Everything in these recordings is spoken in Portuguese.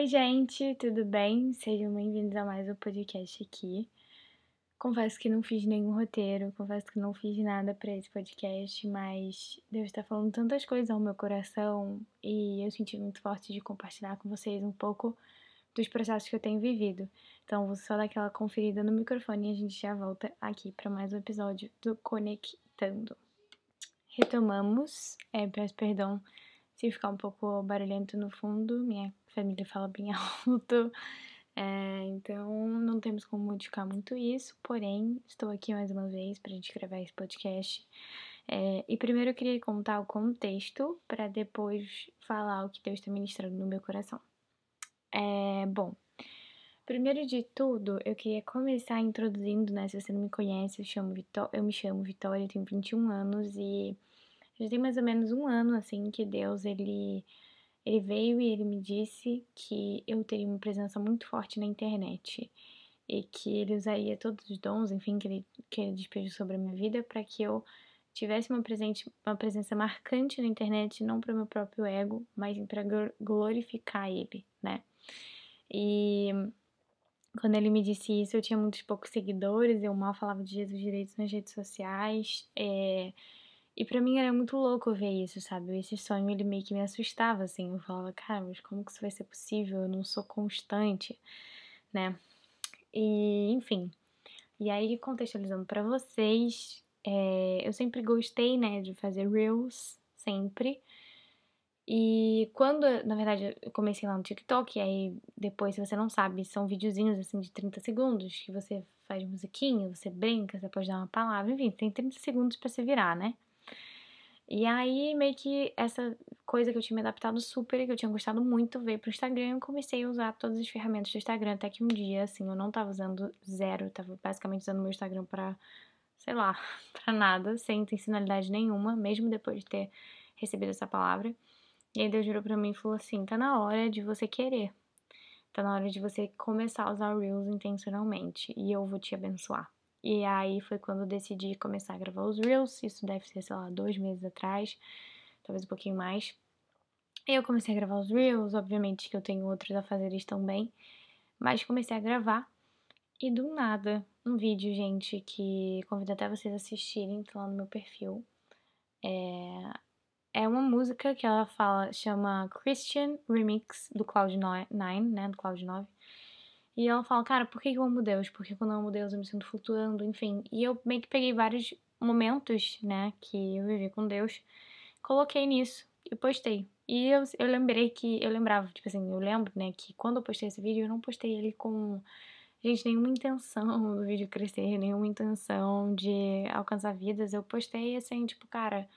Oi, gente, tudo bem? Sejam bem-vindos a mais um podcast aqui. Confesso que não fiz nenhum roteiro, confesso que não fiz nada para esse podcast, mas Deus está falando tantas coisas ao meu coração e eu senti muito forte de compartilhar com vocês um pouco dos processos que eu tenho vivido. Então, vou só dar aquela conferida no microfone e a gente já volta aqui para mais um episódio do Conectando. Retomamos, é, peço perdão se ficar um pouco barulhento no fundo, minha família fala bem alto. É, então não temos como modificar muito isso, porém estou aqui mais uma vez para a gente gravar esse podcast. É, e primeiro eu queria contar o contexto para depois falar o que Deus está ministrando no meu coração. É, bom, primeiro de tudo eu queria começar introduzindo, né? Se você não me conhece, eu, chamo Vitó eu me chamo Vitória, tenho 21 anos e já tem mais ou menos um ano assim que Deus ele ele veio e ele me disse que eu teria uma presença muito forte na internet e que ele usaria todos os dons, enfim, que ele, que ele despejou sobre a minha vida para que eu tivesse uma, presente, uma presença marcante na internet, não para o meu próprio ego, mas para glorificar ele, né? E quando ele me disse isso, eu tinha muitos poucos seguidores, eu mal falava de Jesus direito nas redes sociais, é, e para mim era muito louco ver isso, sabe? Esse sonho ele meio que me assustava, assim. Eu falava, cara, mas como que isso vai ser possível? Eu não sou constante, né? E, enfim. E aí, contextualizando para vocês, é, eu sempre gostei, né, de fazer Reels, sempre. E quando, na verdade, eu comecei lá no TikTok, e aí depois, se você não sabe, são videozinhos assim de 30 segundos, que você faz musiquinha, você brinca, você pode dar uma palavra, enfim, tem 30 segundos para se virar, né? E aí, meio que essa coisa que eu tinha me adaptado super, que eu tinha gostado muito, veio pro Instagram e comecei a usar todas as ferramentas do Instagram. Até que um dia, assim, eu não tava usando zero, tava basicamente usando meu Instagram pra, sei lá, pra nada, sem intencionalidade nenhuma, mesmo depois de ter recebido essa palavra. E aí Deus virou pra mim e falou assim: tá na hora de você querer. Tá na hora de você começar a usar Reels intencionalmente. E eu vou te abençoar. E aí foi quando eu decidi começar a gravar os Reels. Isso deve ser, sei lá, dois meses atrás, talvez um pouquinho mais. Eu comecei a gravar os Reels, obviamente que eu tenho outros a fazer também. Mas comecei a gravar. E do nada, um vídeo, gente, que convido até vocês assistirem, tá lá no meu perfil. É, é uma música que ela fala, chama Christian Remix do Cloud9, né, do Cloud9. E ela fala, cara, por que eu amo Deus? Porque quando eu amo Deus eu me sinto flutuando, enfim. E eu meio que peguei vários momentos, né, que eu vivi com Deus, coloquei nisso e postei. E eu, eu lembrei que, eu lembrava, tipo assim, eu lembro, né, que quando eu postei esse vídeo, eu não postei ele com, gente, nenhuma intenção do vídeo crescer, nenhuma intenção de alcançar vidas. Eu postei assim, tipo, cara,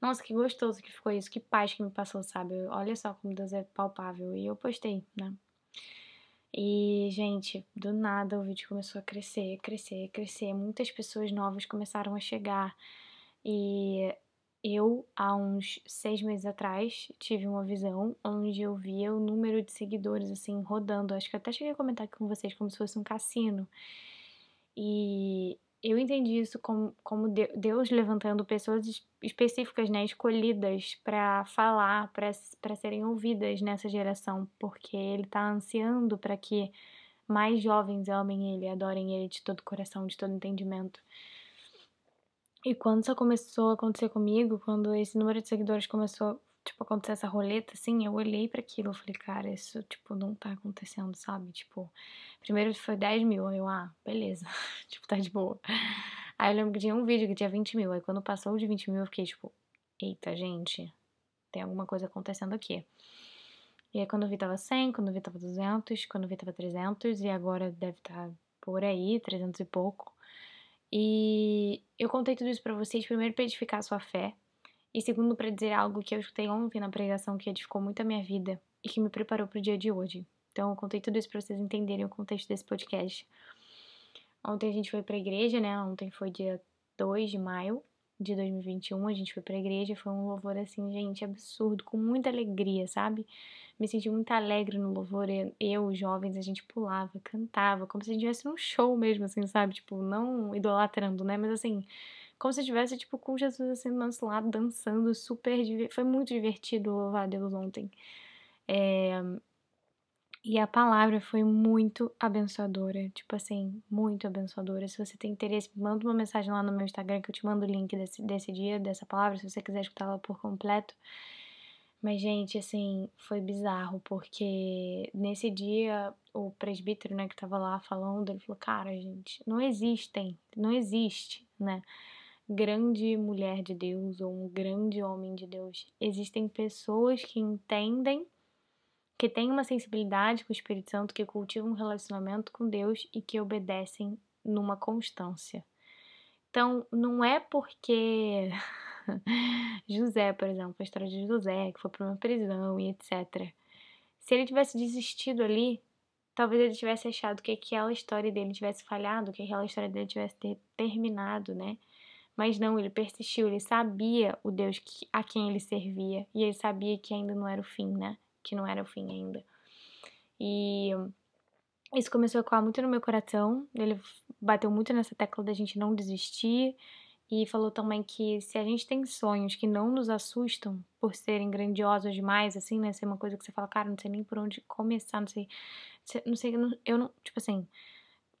nossa, que gostoso que ficou isso, que paz que me passou, sabe? Olha só como Deus é palpável. E eu postei, né? E, gente, do nada o vídeo começou a crescer, crescer, crescer. Muitas pessoas novas começaram a chegar. E eu, há uns seis meses atrás, tive uma visão onde eu via o número de seguidores, assim, rodando. Acho que até cheguei a comentar aqui com vocês como se fosse um cassino. E eu entendi isso como, como Deus levantando pessoas específicas, né, escolhidas para falar, para serem ouvidas nessa geração, porque Ele está ansiando para que mais jovens amem Ele, adorem Ele de todo coração, de todo entendimento. E quando isso começou a acontecer comigo, quando esse número de seguidores começou tipo, acontecer essa roleta, assim, eu olhei para aquilo e falei, cara, isso, tipo, não tá acontecendo, sabe? Tipo, primeiro foi 10 mil, aí eu, ah, beleza, tipo, tá de boa. Aí eu lembro que tinha um vídeo que tinha 20 mil, aí quando passou de 20 mil eu fiquei, tipo, eita, gente, tem alguma coisa acontecendo aqui. E aí quando eu vi tava 100, quando eu vi tava 200, quando eu vi tava 300, e agora deve estar tá por aí, 300 e pouco. E eu contei tudo isso para vocês, primeiro para edificar a sua fé, e segundo, para dizer algo que eu escutei ontem na pregação que edificou muito a minha vida e que me preparou para o dia de hoje. Então, eu contei tudo isso para vocês entenderem o contexto desse podcast. Ontem a gente foi para a igreja, né? Ontem foi dia 2 de maio de 2021. A gente foi para a igreja. Foi um louvor, assim, gente, absurdo, com muita alegria, sabe? Me senti muito alegre no louvor. Eu, jovens, a gente pulava, cantava, como se a gente estivesse num show mesmo, assim, sabe? Tipo, não idolatrando, né? Mas assim como se estivesse, tipo, com Jesus assim do nosso lado, dançando, super. Foi muito divertido louvar a Deus ontem. É... E a palavra foi muito abençoadora, tipo assim, muito abençoadora. Se você tem interesse, manda uma mensagem lá no meu Instagram que eu te mando o link desse, desse dia, dessa palavra, se você quiser escutá-la por completo. Mas, gente, assim, foi bizarro, porque nesse dia o presbítero, né, que tava lá falando, ele falou: Cara, gente, não existem, não existe, né? Grande mulher de Deus ou um grande homem de Deus. Existem pessoas que entendem que têm uma sensibilidade com o Espírito Santo, que cultivam um relacionamento com Deus e que obedecem numa constância. Então, não é porque José, por exemplo, a história de José, que foi para uma prisão e etc. Se ele tivesse desistido ali, talvez ele tivesse achado que aquela história dele tivesse falhado, que aquela história dele tivesse ter terminado, né? Mas não, ele persistiu, ele sabia o Deus a quem ele servia e ele sabia que ainda não era o fim, né? que não era o fim ainda. E isso começou a ecoar muito no meu coração. Ele bateu muito nessa tecla da gente não desistir e falou também que se a gente tem sonhos que não nos assustam por serem grandiosos demais, assim, né? Ser uma coisa que você fala, cara, não sei nem por onde começar, não sei, não sei, eu não, tipo assim,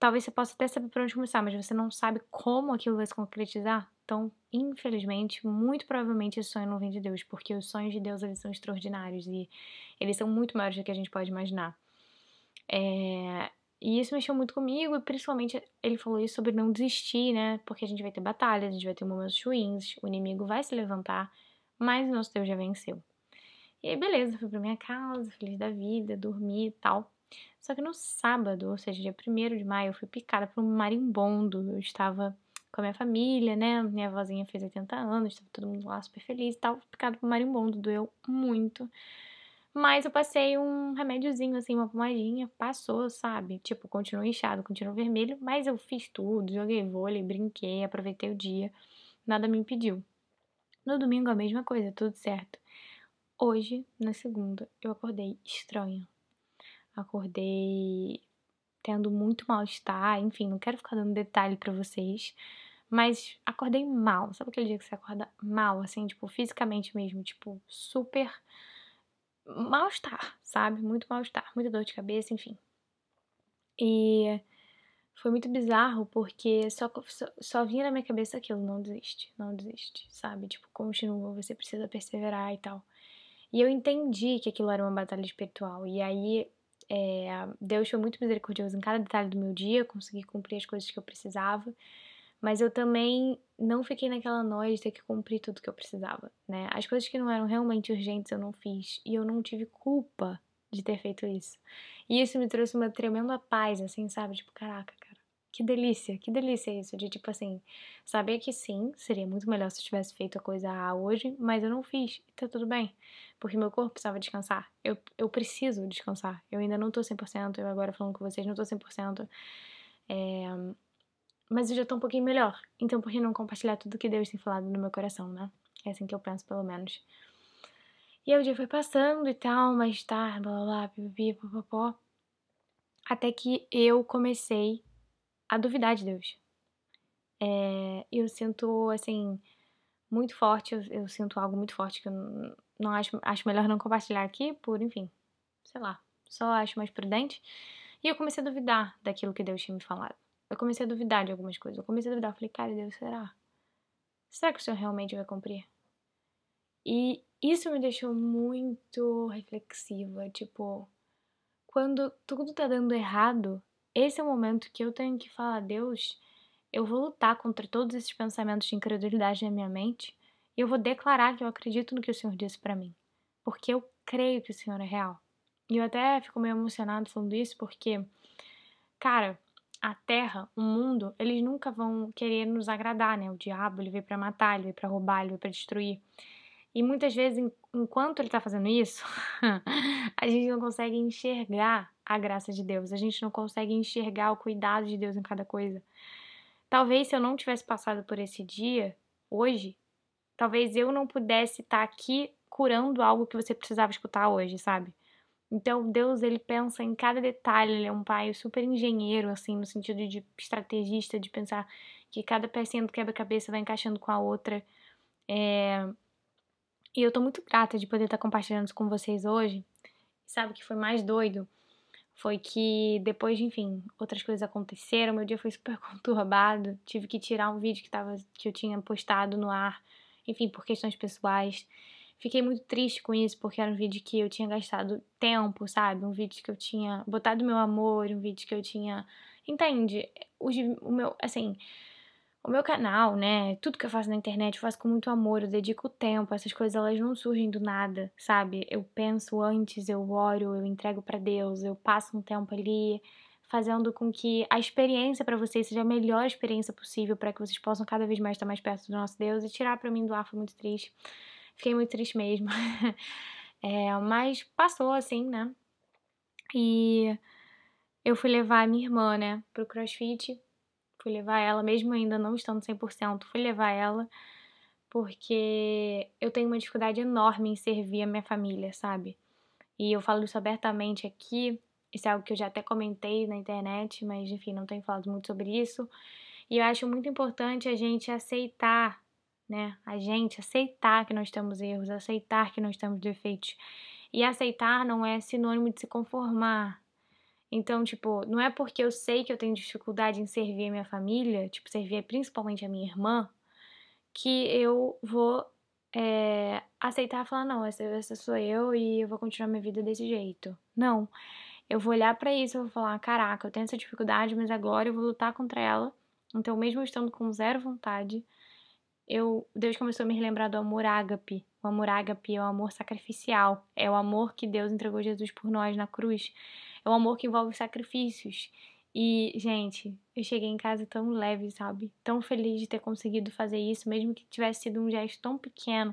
talvez você possa até saber por onde começar, mas você não sabe como aquilo vai se concretizar. Então, infelizmente, muito provavelmente esse sonho não vem de Deus, porque os sonhos de Deus eles são extraordinários e eles são muito maiores do que a gente pode imaginar. É, e isso mexeu muito comigo, e principalmente ele falou isso sobre não desistir, né? Porque a gente vai ter batalhas, a gente vai ter momentos ruins, o inimigo vai se levantar, mas o nosso Deus já venceu. E aí, beleza, fui pra minha casa, feliz da vida, dormi e tal. Só que no sábado, ou seja, dia 1 de maio, eu fui picada por um marimbondo. Eu estava com a minha família, né? Minha vozinha fez 80 anos, estava todo mundo lá super feliz e tal. Picado por um marimbondo, doeu muito. Mas eu passei um remédiozinho, assim, uma pomadinha, passou, sabe? Tipo, continuou inchado, continuou vermelho, mas eu fiz tudo, joguei vôlei, brinquei, aproveitei o dia, nada me impediu. No domingo a mesma coisa, tudo certo. Hoje, na segunda, eu acordei estranha. Acordei tendo muito mal-estar, enfim, não quero ficar dando detalhe para vocês, mas acordei mal. Sabe aquele dia que você acorda mal, assim, tipo, fisicamente mesmo, tipo, super mal-estar, sabe? Muito mal-estar, muita dor de cabeça, enfim. E foi muito bizarro porque só, só, só, vinha na minha cabeça aquilo, não desiste, não desiste, sabe? Tipo, continua, você precisa perseverar e tal. E eu entendi que aquilo era uma batalha espiritual. E aí é, Deus foi muito misericordioso em cada detalhe do meu dia, consegui cumprir as coisas que eu precisava, mas eu também não fiquei naquela noite de ter que cumprir tudo que eu precisava, né? As coisas que não eram realmente urgentes eu não fiz e eu não tive culpa de ter feito isso. E isso me trouxe uma tremenda paz, assim, sabe? Tipo, caraca, cara, que delícia, que delícia isso, de tipo assim, saber que sim, seria muito melhor se eu tivesse feito a coisa A hoje, mas eu não fiz, e tá tudo bem, porque meu corpo precisava descansar, eu, eu preciso descansar, eu ainda não tô 100%, eu agora falando com vocês não tô 100%, é, mas eu já tô um pouquinho melhor, então por que não compartilhar tudo que Deus tem falado no meu coração, né? É assim que eu penso, pelo menos. E aí o dia foi passando e tal, mais tarde, blá blá blá, pipi, popopó. Até que eu comecei a duvidar de Deus. É, eu sinto, assim, muito forte, eu, eu, sinto algo muito forte que eu não, acho, acho melhor não compartilhar aqui, por, enfim, sei lá, só acho mais prudente. E eu comecei a duvidar daquilo que Deus tinha me falado. Eu comecei a duvidar de algumas coisas. Eu comecei a duvidar. Eu falei, cara, Deus, será? Será que o Senhor realmente vai cumprir? E isso me deixou muito reflexiva. Tipo, quando tudo tá dando errado, esse é o momento que eu tenho que falar, Deus, eu vou lutar contra todos esses pensamentos de incredulidade na minha mente e eu vou declarar que eu acredito no que o Senhor disse para mim, porque eu creio que o Senhor é real. E eu até fico meio emocionado falando isso porque, cara, a terra, o mundo, eles nunca vão querer nos agradar, né? O diabo, ele veio para matar, ele veio para roubar, ele veio para destruir. E muitas vezes, enquanto ele está fazendo isso, a gente não consegue enxergar a graça de Deus, a gente não consegue enxergar o cuidado de Deus em cada coisa. Talvez se eu não tivesse passado por esse dia, hoje, talvez eu não pudesse estar tá aqui curando algo que você precisava escutar hoje, sabe? Então, Deus, ele pensa em cada detalhe, ele é um pai super engenheiro, assim, no sentido de estrategista, de pensar que cada pecinha do quebra-cabeça vai encaixando com a outra. É, e eu tô muito grata de poder estar compartilhando isso com vocês hoje. Sabe o que foi mais doido? foi que depois, enfim, outras coisas aconteceram, meu dia foi super conturbado, tive que tirar um vídeo que, tava, que eu tinha postado no ar, enfim, por questões pessoais. Fiquei muito triste com isso, porque era um vídeo que eu tinha gastado tempo, sabe? Um vídeo que eu tinha botado meu amor, um vídeo que eu tinha. Entende? O, o meu, assim, o meu canal, né? Tudo que eu faço na internet eu faço com muito amor, eu dedico tempo. Essas coisas elas não surgem do nada, sabe? Eu penso antes, eu oro, eu entrego para Deus, eu passo um tempo ali fazendo com que a experiência para vocês seja a melhor experiência possível para que vocês possam cada vez mais estar mais perto do nosso Deus e tirar para mim do ar foi muito triste. Fiquei muito triste mesmo. é, mas passou assim, né? E eu fui levar a minha irmã, né, pro CrossFit fui levar ela, mesmo ainda não estando 100%, fui levar ela porque eu tenho uma dificuldade enorme em servir a minha família, sabe? E eu falo isso abertamente aqui, isso é algo que eu já até comentei na internet, mas enfim, não tenho falado muito sobre isso. E eu acho muito importante a gente aceitar, né? A gente aceitar que nós temos erros, aceitar que nós temos defeitos. E aceitar não é sinônimo de se conformar, então, tipo, não é porque eu sei que eu tenho dificuldade em servir a minha família, tipo, servir principalmente a minha irmã, que eu vou é, aceitar e falar, não, essa, essa sou eu e eu vou continuar minha vida desse jeito. Não. Eu vou olhar para isso e vou falar, caraca, eu tenho essa dificuldade, mas agora eu vou lutar contra ela. Então, mesmo estando com zero vontade, eu, Deus começou a me relembrar do amor ágape. O amor ágape é o amor sacrificial. É o amor que Deus entregou Jesus por nós na cruz. É um amor que envolve sacrifícios. E, gente, eu cheguei em casa tão leve, sabe? Tão feliz de ter conseguido fazer isso, mesmo que tivesse sido um gesto tão pequeno,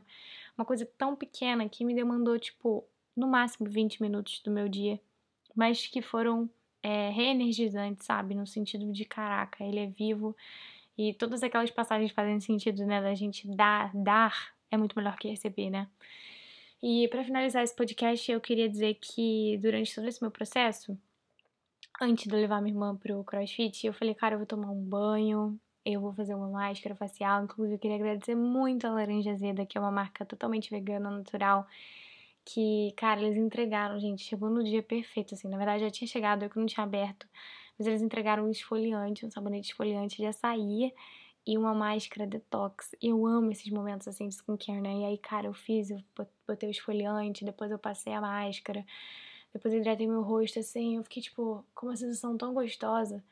uma coisa tão pequena que me demandou, tipo, no máximo 20 minutos do meu dia, mas que foram é, reenergizantes, sabe? No sentido de, caraca, ele é vivo. E todas aquelas passagens fazem sentido, né? Da gente dar, dar é muito melhor que receber, né? E para finalizar esse podcast, eu queria dizer que durante todo esse meu processo, antes de eu levar minha irmã pro CrossFit, eu falei, cara, eu vou tomar um banho, eu vou fazer uma máscara facial. Inclusive, eu queria agradecer muito a Laranja Azeda, que é uma marca totalmente vegana, natural. Que, cara, eles entregaram, gente. Chegou no dia perfeito, assim. Na verdade, já tinha chegado, eu que não tinha aberto. Mas eles entregaram um esfoliante, um sabonete esfoliante de açaí e uma máscara detox. Eu amo esses momentos assim de skincare, né? E aí, cara, eu fiz, eu botei o esfoliante, depois eu passei a máscara, depois eu hidratei meu rosto, assim, eu fiquei, tipo, com uma sensação tão gostosa.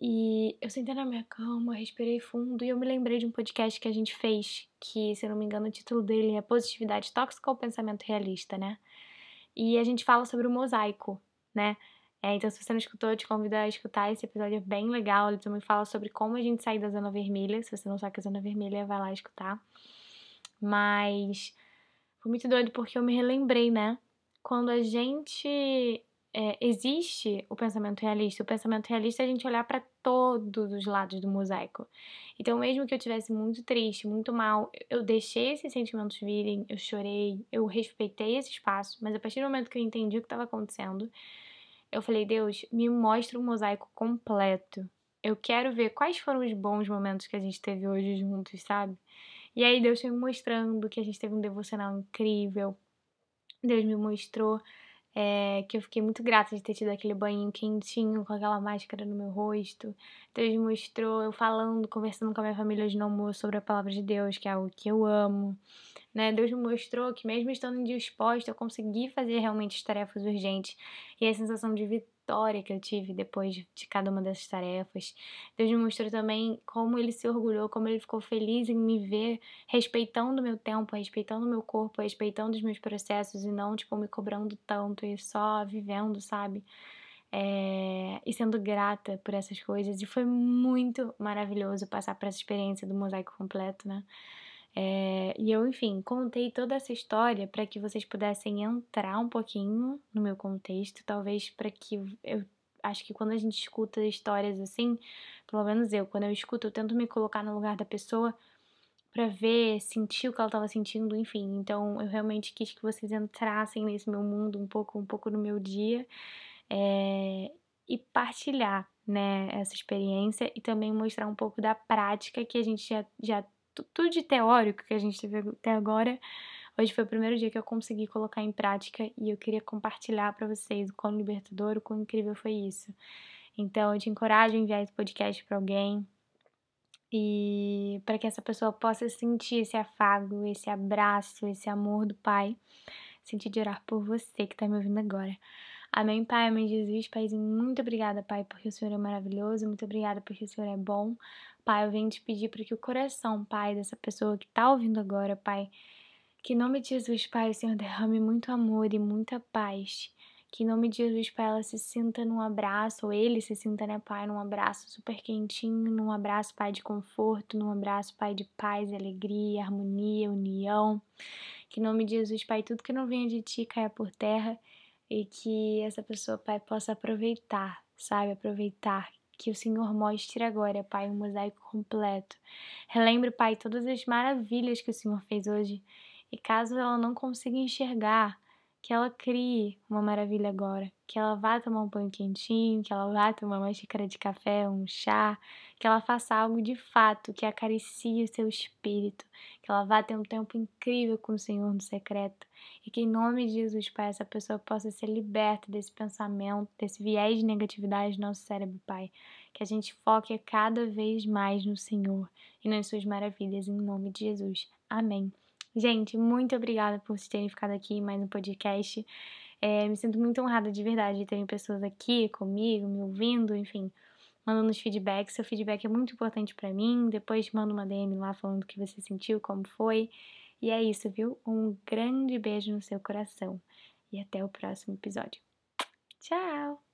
E eu sentei na minha cama, respirei fundo e eu me lembrei de um podcast que a gente fez, que, se eu não me engano, o título dele é Positividade Tóxica ou Pensamento Realista, né? E a gente fala sobre o mosaico, né? É, então, se você não escutou, eu te convido a escutar esse episódio, é bem legal. Ele também fala sobre como a gente sair da zona vermelha. Se você não sabe que é zona vermelha, vai lá escutar. Mas foi muito doido porque eu me relembrei, né? Quando a gente. É, existe o pensamento realista. O pensamento realista é a gente olhar para todos os lados do mosaico. Então, mesmo que eu tivesse muito triste, muito mal, eu deixei esses sentimentos virem, eu chorei, eu respeitei esse espaço, mas a partir do momento que eu entendi o que estava acontecendo, eu falei, Deus, me mostra um mosaico completo. Eu quero ver quais foram os bons momentos que a gente teve hoje juntos, sabe? E aí Deus foi me mostrando que a gente teve um devocional incrível. Deus me mostrou é, que eu fiquei muito grata de ter tido aquele banho quentinho com aquela máscara no meu rosto. Deus me mostrou eu falando, conversando com a minha família hoje no almoço sobre a palavra de Deus, que é algo que eu amo. Né? Deus me mostrou que mesmo estando indisposta, eu consegui fazer realmente as tarefas urgentes. E a sensação de vitória que eu tive depois de cada uma dessas tarefas. Deus me mostrou também como ele se orgulhou, como ele ficou feliz em me ver respeitando o meu tempo, respeitando o meu corpo, respeitando os meus processos e não, tipo, me cobrando tanto e só vivendo, sabe? É, e sendo grata por essas coisas. E foi muito maravilhoso passar por essa experiência do mosaico completo, né? É, e eu, enfim, contei toda essa história para que vocês pudessem entrar um pouquinho no meu contexto, talvez para que eu acho que quando a gente escuta histórias assim, pelo menos eu, quando eu escuto, eu tento me colocar no lugar da pessoa para ver, sentir o que ela estava sentindo, enfim. Então, eu realmente quis que vocês entrassem nesse meu mundo um pouco, um pouco no meu dia é, e partilhar, né, essa experiência e também mostrar um pouco da prática que a gente já, já tudo de teórico que a gente teve até agora, Hoje foi o primeiro dia que eu consegui colocar em prática e eu queria compartilhar para vocês o quão libertador, o quão incrível foi isso. Então, eu te encorajo a enviar esse podcast para alguém e para que essa pessoa possa sentir esse afago, esse abraço, esse amor do Pai. Sentir de orar por você que está me ouvindo agora. Amém, Pai, amém, Jesus. Paizinho, muito obrigada, Pai, porque o Senhor é maravilhoso. Muito obrigada porque o Senhor é bom. Pai, eu venho te pedir para que o coração, Pai, dessa pessoa que está ouvindo agora, Pai, que em nome de Jesus, Pai, o Senhor derrame muito amor e muita paz. Que em nome de Jesus, Pai, ela se sinta num abraço, ou ele se sinta, né, Pai, num abraço super quentinho, num abraço, Pai, de conforto, num abraço, Pai, de paz, alegria, harmonia, união. Que em nome de Jesus, Pai, tudo que não venha de Ti caia por terra e que essa pessoa, Pai, possa aproveitar, sabe? Aproveitar que o Senhor mostre agora, Pai, um mosaico completo. Relembre, Pai, todas as maravilhas que o Senhor fez hoje. E caso ela não consiga enxergar, que ela crie uma maravilha agora, que ela vá tomar um pão quentinho, que ela vá tomar uma xícara de café, um chá, que ela faça algo de fato que acaricie o seu espírito, que ela vá ter um tempo incrível com o Senhor no secreto. E que em nome de Jesus, Pai, essa pessoa possa ser liberta desse pensamento, desse viés de negatividade no nosso cérebro, Pai, que a gente foque cada vez mais no Senhor e nas suas maravilhas em nome de Jesus. Amém. Gente, muito obrigada por vocês terem ficado aqui mais no podcast. É, me sinto muito honrada de verdade de terem pessoas aqui comigo, me ouvindo, enfim, mandando os feedbacks. Seu feedback é muito importante para mim. Depois manda uma DM lá falando o que você sentiu, como foi. E é isso, viu? Um grande beijo no seu coração. E até o próximo episódio. Tchau!